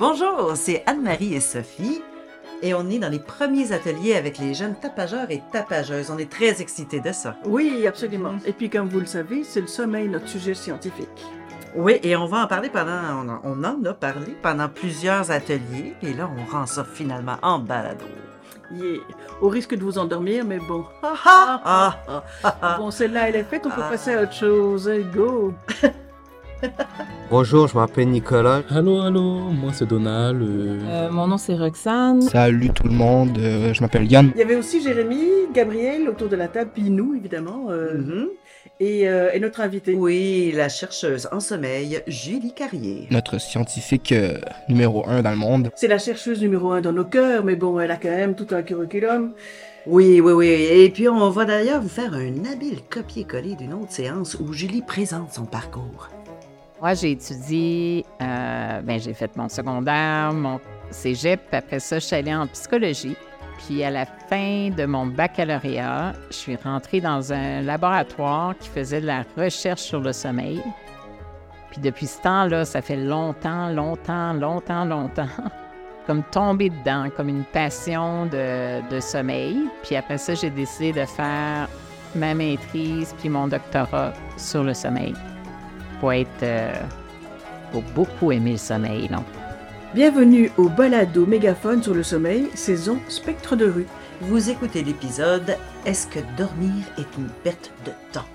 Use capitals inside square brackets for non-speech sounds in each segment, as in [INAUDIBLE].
Bonjour, c'est Anne-Marie et Sophie. Et on est dans les premiers ateliers avec les jeunes tapageurs et tapageuses. On est très excités de ça. Oui, absolument. Et puis, comme vous le savez, c'est le sommeil, notre sujet scientifique. Oui, et on va en parler pendant. On en, a parlé pendant plusieurs ateliers. Et là, on rend ça finalement en balado. Yeah. Au risque de vous endormir, mais bon. Ah, ah, [LAUGHS] ah, ah. Bon, celle-là, elle est faite, on peut passer à autre chose. Go! [LAUGHS] Bonjour, je m'appelle Nicolas. Allô, allô, moi c'est Donald. euh, Euh, mon nom c'est Roxane. Salut tout le monde, euh, je m'appelle Yann. Il y avait aussi Jérémy, Gabriel autour de la table, puis nous, évidemment, euh, Mhm. et, euh, et notre invité. Oui, la chercheuse en sommeil, Julie Carrier. Notre scientifique euh, numéro un dans le monde. C'est la chercheuse numéro un dans nos cœurs, mais bon, elle a quand même tout un curriculum. Oui, oui, oui. Et puis, on va d'ailleurs vous faire un habile copier-coller d'une autre séance où Julie présente son parcours. Moi, j'ai étudié, euh, ben, j'ai fait mon secondaire, mon cégep, après ça, je suis allée en psychologie. Puis à la fin de mon baccalauréat, je suis rentrée dans un laboratoire qui faisait de la recherche sur le sommeil. Puis depuis ce temps-là, ça fait longtemps, longtemps, longtemps, longtemps, [LAUGHS] comme tomber dedans, comme une passion de, de sommeil. Puis après ça, j'ai décidé de faire ma maîtrise puis mon doctorat sur le sommeil faut être. euh, faut beaucoup aimer le sommeil, non? Bienvenue au balado mégaphone sur le sommeil, saison Spectre de rue. Vous écoutez l'épisode Est-ce que dormir est une perte de temps?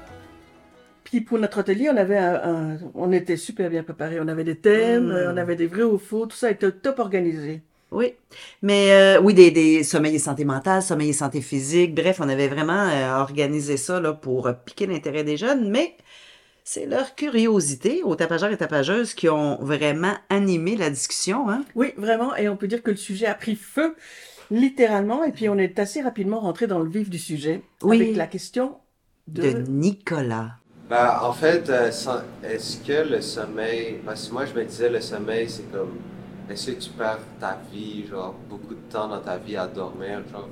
Puis pour notre atelier, on avait un, un- on était super bien préparés. On avait des thèmes, Mm. on avait des vrais ou faux, tout ça était top organisé. Oui. Mais euh, oui, des, des sommeil et santé mentale, sommeil et santé physique. Bref, on avait vraiment euh, organisé ça là, pour piquer l'intérêt des jeunes, mais c'est leur curiosité aux tapageurs et tapageuses qui ont vraiment animé la discussion. Hein? Oui, vraiment, et on peut dire que le sujet a pris feu, littéralement, et puis on est assez rapidement rentré dans le vif du sujet Oui. avec la question de. De Nicolas. Ben, en fait, euh, est-ce que le sommeil. Parce que moi, je me disais, le sommeil, c'est comme. Est-ce que tu perds ta vie, genre, beaucoup de temps dans ta vie à dormir, genre?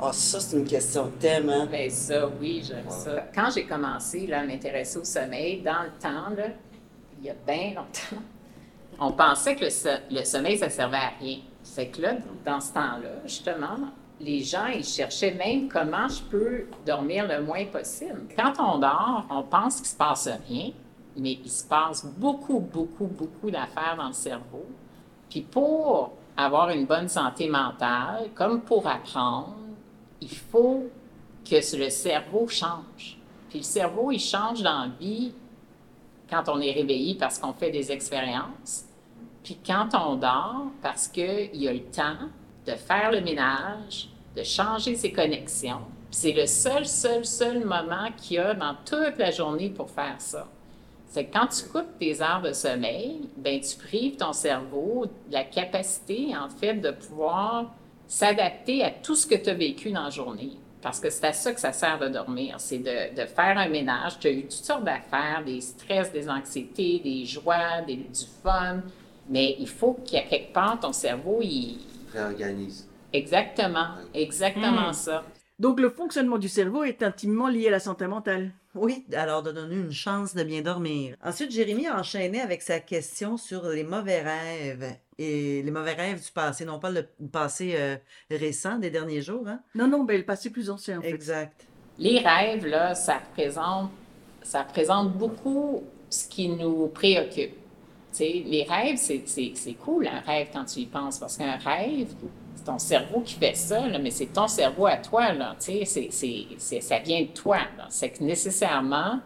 Ah, ça, c'est une question tellement. Ben ça, oui, j'aime ça. Quand j'ai commencé là, à m'intéresser au sommeil, dans le temps, là, il y a bien longtemps, on pensait que le, so- le sommeil, ça servait à rien. C'est que là, dans ce temps-là, justement, les gens, ils cherchaient même comment je peux dormir le moins possible. Quand on dort, on pense qu'il se passe rien, mais il se passe beaucoup, beaucoup, beaucoup d'affaires dans le cerveau. Puis pour avoir une bonne santé mentale, comme pour apprendre, il faut que le cerveau change. Puis le cerveau, il change dans la vie quand on est réveillé parce qu'on fait des expériences. Puis quand on dort, parce qu'il y a le temps de faire le ménage, de changer ses connexions. C'est le seul, seul, seul moment qu'il y a dans toute la journée pour faire ça. C'est quand tu coupes tes heures de sommeil, ben tu prives ton cerveau de la capacité, en fait, de pouvoir s'adapter à tout ce que tu as vécu dans la journée. Parce que c'est à ça que ça sert de dormir, c'est de, de faire un ménage. Tu as eu toutes sortes d'affaires, des stress, des anxiétés, des joies, des- du fun, mais il faut qu'à quelque part, ton cerveau, il... Réorganise. Exactement, exactement Hmm. ça. Donc le fonctionnement du cerveau est intimement lié à la santé mentale. Oui, alors de donner une chance de bien dormir. Ensuite, Jérémy a enchaîné avec sa question sur les mauvais rêves. Et les mauvais rêves du passé, non pas le passé euh, récent des derniers jours. Hein? Non, non, ben le passé plus ancien en fait. Exact. Les rêves, là, ça représente, ça représente beaucoup ce qui nous préoccupe. Tu sais, les rêves, c'est, c'est, c'est cool, un rêve, quand tu y penses, parce qu'un rêve, ton cerveau qui fait ça, mais c'est ton cerveau à toi, tu sais, ça vient de toi. C'est que nécessairement,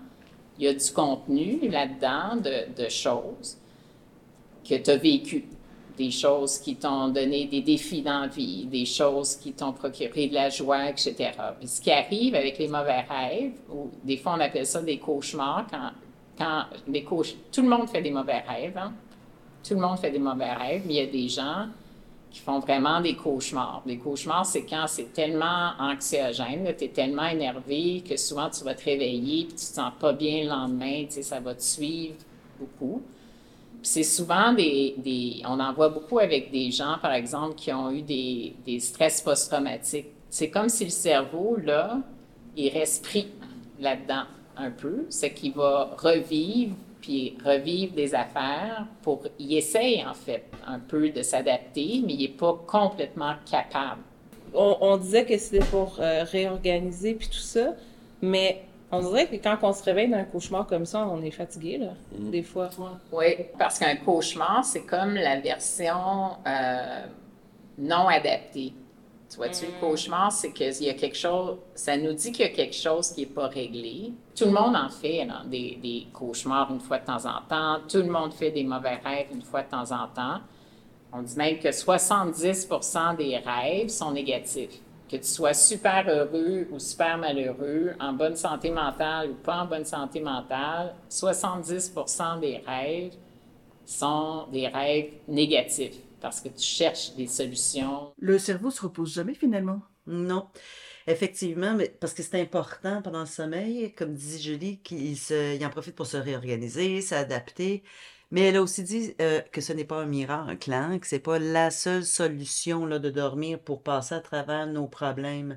il y a du contenu là-dedans de, choses que tu as vécues des choses qui t'ont donné des défis dans la vie, des choses qui t'ont procuré de la joie, etc. Ce qui arrive avec les mauvais rêves, ou des fois on appelle ça des cauchemars, quand, quand des cauch... tout le monde fait des mauvais rêves, hein? tout le monde fait des mauvais rêves, mais il y a des gens qui font vraiment des cauchemars. Des cauchemars, c'est quand c'est tellement anxiogène, tu es tellement énervé que souvent tu vas te réveiller puis tu te sens pas bien le lendemain, tu sais, ça va te suivre beaucoup. C'est souvent des, des- On en voit beaucoup avec des gens, par exemple, qui ont eu des, des stress post-traumatiques. C'est comme si le cerveau, là, il reste là-dedans un peu. C'est qu'il va revivre puis revivre des affaires pour. Il essaye, en fait, un peu de s'adapter, mais il n'est pas complètement capable. On, on disait que c'était pour euh, réorganiser puis tout ça, mais on dirait que quand on se réveille d'un cauchemar comme ça, on est fatigué, là, des fois. Oui, parce qu'un cauchemar, c'est comme la version euh, non adaptée. Tu vois-tu, le cauchemar, c'est qu'il y a quelque chose, ça nous dit qu'il y a quelque chose qui n'est pas réglé. Tout le monde en fait, des, des cauchemars une fois de temps en temps. Tout le monde fait des mauvais rêves une fois de temps en temps. On dit même que 70% des rêves sont négatifs. Que tu sois super heureux ou super malheureux, en bonne santé mentale ou pas en bonne santé mentale, 70% des rêves sont des rêves négatifs parce que tu cherches des solutions. Le cerveau se repose jamais finalement. Non. Effectivement, mais parce que c'est important pendant le sommeil, comme dit Julie, qu'il se, il en profite pour se réorganiser, s'adapter. Mais elle a aussi dit euh, que ce n'est pas un miracle, hein, que c'est pas la seule solution là, de dormir pour passer à travers nos problèmes.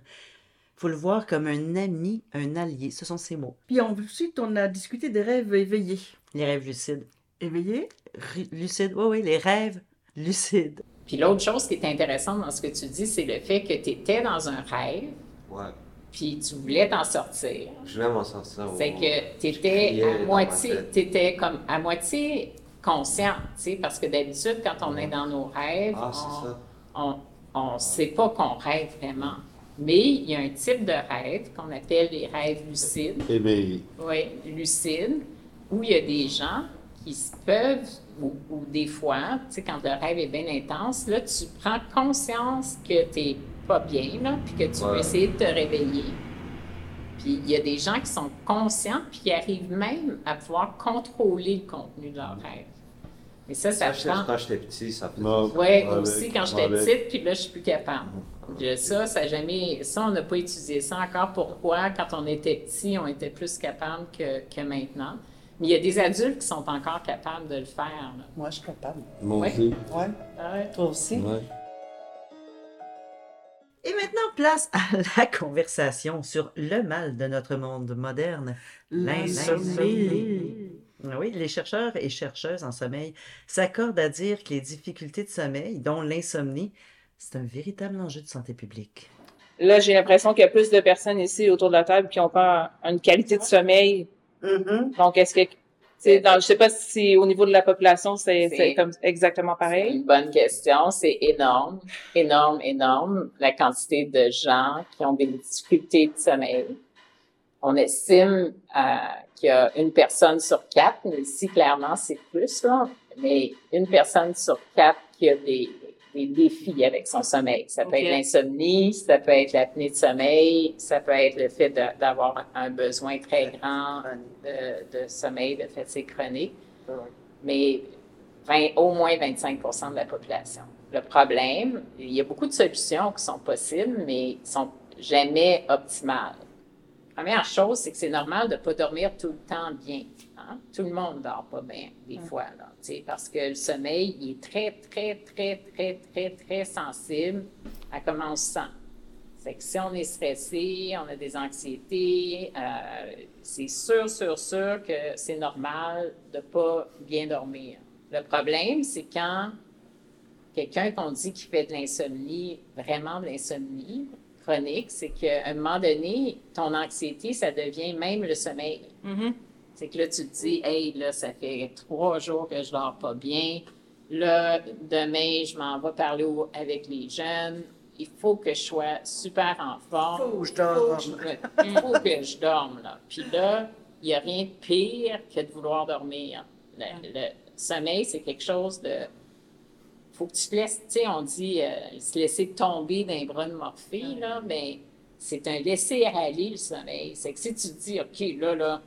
faut le voir comme un ami, un allié. Ce sont ses mots. Puis ensuite, on a discuté des rêves éveillés. Les rêves lucides. Éveillés? Lucides, oui, oui, les rêves lucides. Puis l'autre chose qui est intéressante dans ce que tu dis, c'est le fait que tu étais dans un rêve, Ouais. puis tu voulais t'en sortir. Je vais m'en sortir. C'est que tu étais à moitié, t'étais comme à moitié conscient, tu sais, parce que d'habitude, quand on est dans nos rêves, Ah, c'est ça. on on ne sait pas qu'on rêve vraiment. Mais il y a un type de rêve qu'on appelle les rêves lucides. Éveillé. Oui, lucide, où il y a des gens qui se peuvent, ou, ou des fois, tu sais, quand le rêve est bien intense, là, tu prends conscience que tu n'es pas bien, là, puis que tu veux Ouais. essayer de te réveiller. Puis il y a des gens qui sont conscients, puis qui arrivent même à pouvoir contrôler le contenu de leur rêve. Mais ça, ça, Ça, prend. quand j'étais petit, ça faisait ça. Oui, aussi quand j'étais petite, puis là, je suis plus capable. Je- Ça, ça jamais. Ça, on n'a pas étudié ça encore. Pourquoi, quand on était petit, on était plus capable que, que maintenant? Mais il y a des adultes qui sont encore capables de le faire. là. Moi, je suis capable. Mon Ouais. Dieu. Ouais. Ah ouais. Toi aussi. Ouais. Et maintenant, place à [LAUGHS] la conversation sur le mal de notre monde moderne, l'insomnie. Oui, les chercheurs et chercheuses en sommeil s'accordent à dire que les difficultés de sommeil, dont l'insomnie, c'est un véritable enjeu de santé publique. Là, j'ai l'impression qu'il y a plus de personnes ici autour de la table qui ont pas une qualité de sommeil. Donc, est-ce que, dans, je sais pas si au niveau de la population, c'est comme exactement pareil. une bonne question. C'est énorme, énorme, énorme, la quantité de gens qui ont des difficultés de sommeil. On estime euh, qu'il y a une personne sur quatre, mais ici, clairement, c'est plus, là, mais une personne sur quatre qui a des, des défis avec son sommeil. Ça peut être l'insomnie, ça peut être l'apnée de sommeil, ça peut être le fait d'avoir un besoin très grand de, de sommeil, de fatigue chronique. Mais 20 au moins 25% de la population. Le problème, il y a beaucoup de solutions qui sont possibles, mais qui sont jamais optimales. Première chose, c'est que c'est normal de ne pas dormir tout le temps bien. Hein? Tout le monde ne dort pas bien, des fois, là, parce que le sommeil il est très, très, très, très, très, très sensible à comment on se sent. C'est que si on est stressé, on a des anxiétés, euh, c'est sûr, sûr, sûr que c'est normal de ne pas bien dormir. Le problème, c'est quand quelqu'un qu'on dit qui fait de l'insomnie, vraiment de l'insomnie chronique, c'est qu'à un moment donné, ton anxiété, ça devient même le sommeil. Mhm. C'est que là, tu te dis, hey, là, ça fait trois jours que je dors pas bien. Là, demain, je m'en vais parler au- avec les jeunes. Il faut que je sois super en forme. Faut que je dorme. Faut que je- Il faut que je dorme, là. Puis là, il n'y a rien de pire que de vouloir dormir. Le, le sommeil, c'est quelque chose de. faut que tu te laisses, tu sais, on dit euh, se laisser tomber les bras de Morphée, là, mais c'est un laisser-aller, le sommeil. C'est que si tu te dis, OK, là, là,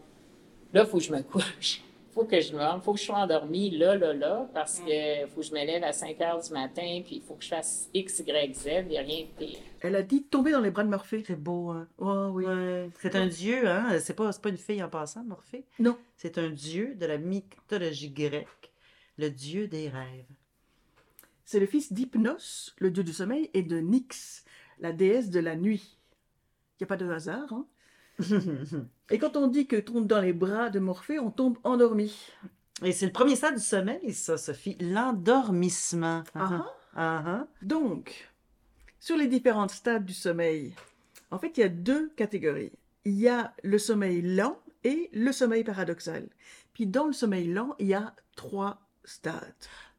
là, il faut que je me couche. Il faut que je me faut que je sois endormie là, là, là, parce que faut que je me lève à 5 heures du matin, puis il faut que je fasse X, Y, Z, il n'y a rien de pire. Elle a dit tomber dans les bras de Morphée. C'est beau, hein? Oh oui. Ouais. C'est un dieu, hein? C'est pas, c'est pas une fille en passant, Morphée. Non. C'est un dieu de la mythologie grecque, le dieu des rêves. C'est le fils d'Hypnos, le dieu du sommeil, et de Nyx, la déesse de la nuit. Il n'y a pas de hasard, hein? Et quand on dit que tombe dans les bras de Morphée, on tombe endormi. Et c'est le premier stade du sommeil, ça, Sophie, l'endormissement. Ah Ah ah. Donc, sur les différents stades du sommeil, en fait, il y a deux catégories. Il y a le sommeil lent et le sommeil paradoxal. Puis dans le sommeil lent, il y a trois stades.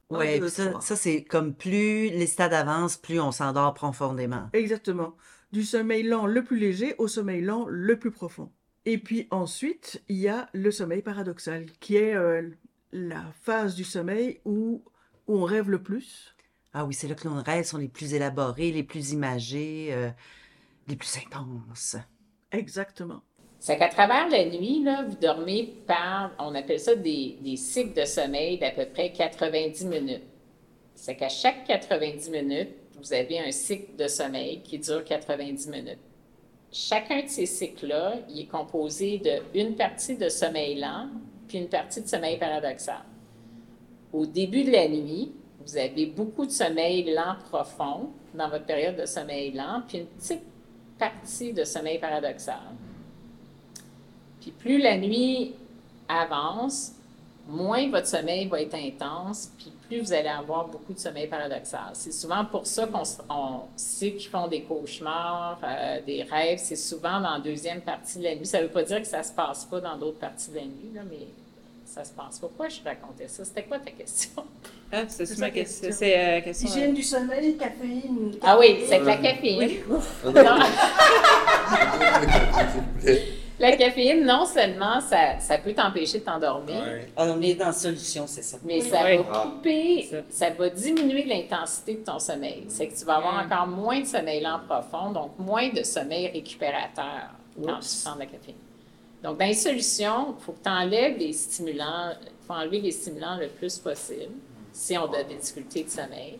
Puis ça, ça c'est comme plus les stades avancent, plus on s'endort profondément. Exactement. Du sommeil lent le plus léger au sommeil lent le plus profond. Et puis ensuite, il y a le sommeil paradoxal, qui est euh, la phase du sommeil où, où on rêve le plus. Ah oui, c'est là que nos rêves sont les plus élaborés, les plus imagés, euh, les plus intenses. Exactement. C'est qu'à travers la nuit, là, vous dormez par, on appelle ça des, des cycles de sommeil d'à peu près 90 minutes. C'est qu'à chaque 90 minutes, vous avez un cycle de sommeil qui dure 90 minutes. Chacun de ces cycles-là, est composé d'une partie de sommeil lent puis une partie de sommeil paradoxal. Au début de la nuit, vous avez beaucoup de sommeil lent profond dans votre période de sommeil lent, puis une petite partie de sommeil paradoxal. Puis plus la nuit avance, moins votre sommeil va être intense, puis plus vous allez avoir beaucoup de sommeil paradoxal. C'est souvent pour ça qu'on s- on, ceux qui font des cauchemars, euh, des rêves, c'est souvent dans la deuxième partie de la nuit. Ça ne veut pas dire que ça ne se passe pas dans d'autres parties de la nuit, là, mais ça se passe pas. Pourquoi je racontais ça? C'était quoi ta question? Ah, c'est ma question. question. C'est euh, question. Hygiène du sommeil, caféine. Ah oui, c'est que la caféine. Oui. [LAUGHS] [LAUGHS] La caféine, non seulement ça, ça peut t'empêcher de t'endormir, Ah, on est dans solution, c'est ça. mais ça va couper, Ça. ça va diminuer l'intensité de ton sommeil. C'est que tu vas avoir Mm. encore moins de sommeil lent profond, donc moins de sommeil récupérateur quand tu prends de la caféine. Donc, dans les solutions, il faut que tu enlèves les stimulants, il faut enlever les stimulants le plus possible si on a des difficultés de sommeil.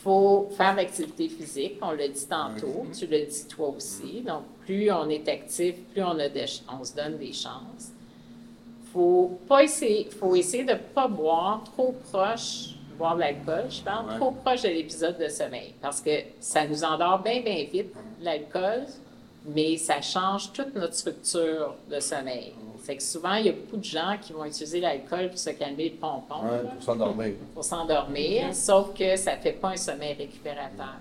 Il faut faire de l'activité physique, on l'a dit tantôt, tu l'as dit toi aussi. Donc, plus on est actif, plus on, a des ch- on se donne des chances. faut pas essayer, faut essayer de pas boire trop proche, boire de l'alcool, je parle, trop proche de l'épisode de sommeil, parce que ça nous endort bien, bien vite, l'alcool, mais ça change toute notre structure de sommeil. C'est que souvent, il y a beaucoup de gens qui vont utiliser l'alcool pour se calmer le pompon, Ouais, pour s'endormir. pour s'endormir, sauf que ça fait pas un sommeil récupérateur.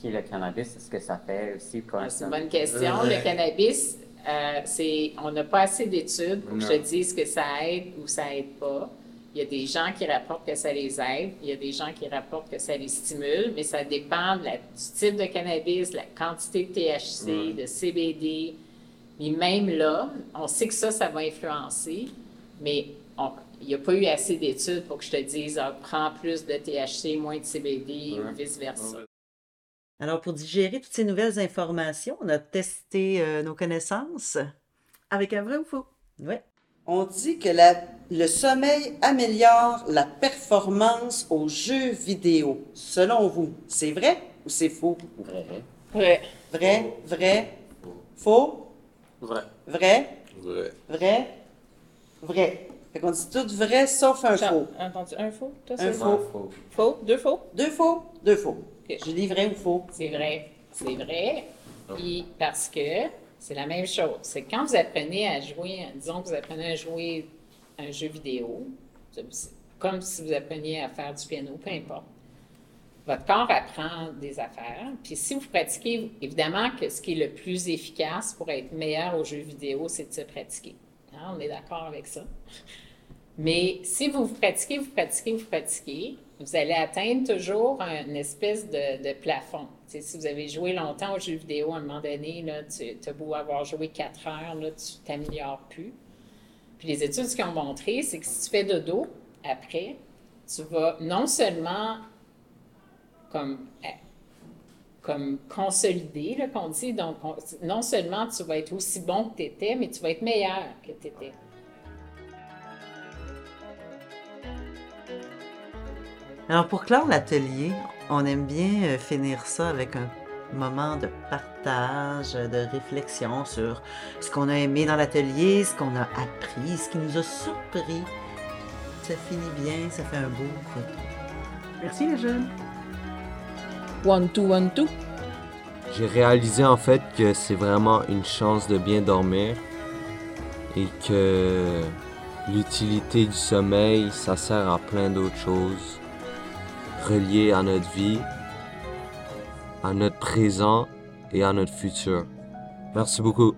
Puis le cannabis, est-ce que ça fait aussi pour Ah, un C'est une bonne question. Le cannabis, euh, c'est, on n'a pas assez d'études pour que je te dise que ça aide ou ça aide pas. Il y a des gens qui rapportent que ça les aide, il y a des gens qui rapportent que ça les stimule, mais ça dépend de la- du type de cannabis, de la quantité de THC, de CBD. Mais même là, on sait que ça, ça va influencer, mais on- il n'y a pas eu assez d'études pour que je te dise, ah, prends plus de THC, moins de CBD ou vice-versa. Alors, pour digérer toutes ces nouvelles informations, on a testé euh, nos connaissances. Avec un vrai ou faux? Oui. On dit que la- le sommeil améliore la performance aux jeux vidéo. Selon vous, c'est vrai ou c'est faux? Ouais. Vrai, vrai, faux, Vrai. vrai, Vrai. vrai, vrai. Fait qu'on dit tout vrai sauf un faux. J'ai entendu un faux, toi, Un faux. Faux. Faux? Deux faux? Deux faux, deux faux. Je dis vrai ou faux? C'est vrai, c'est vrai. Puis parce que c'est la même chose. C'est quand vous apprenez à jouer, disons que vous apprenez à jouer un jeu vidéo, comme si vous appreniez à faire du piano, peu importe. Votre corps apprend des affaires. Puis si vous pratiquez, évidemment que ce qui est le plus efficace pour être meilleur au jeu vidéo, c'est de se pratiquer. Hein, On est d'accord avec ça? Mais si vous vous pratiquez, vous pratiquez, vous pratiquez, vous allez atteindre toujours un- une espèce de, de plafond. Si vous avez joué longtemps aux jeux vidéo, à un moment donné, là, tu as beau avoir joué quatre heures, là, tu t'améliores plus. Puis les études qu'ils ont montré, c'est que si tu fais dodo après, tu vas non seulement comme, euh, comme consolider, là, qu'on dit, donc on- non seulement tu vas être aussi bon que tu étais, mais tu vas être meilleur que tu étais. Alors, pour clore l'atelier, on aime bien euh, finir ça avec un moment de partage, de réflexion sur ce qu'on a aimé dans l'atelier, ce qu'on a appris, ce qui nous a surpris. Ça finit bien, ça fait un beau retour. Merci les jeunes. One, two, one, two. J'ai réalisé en fait que c'est vraiment une chance de bien dormir et que l'utilité du sommeil, ça sert à plein d'autres choses, reliées à notre vie, à notre présent et à notre futur. Merci beaucoup.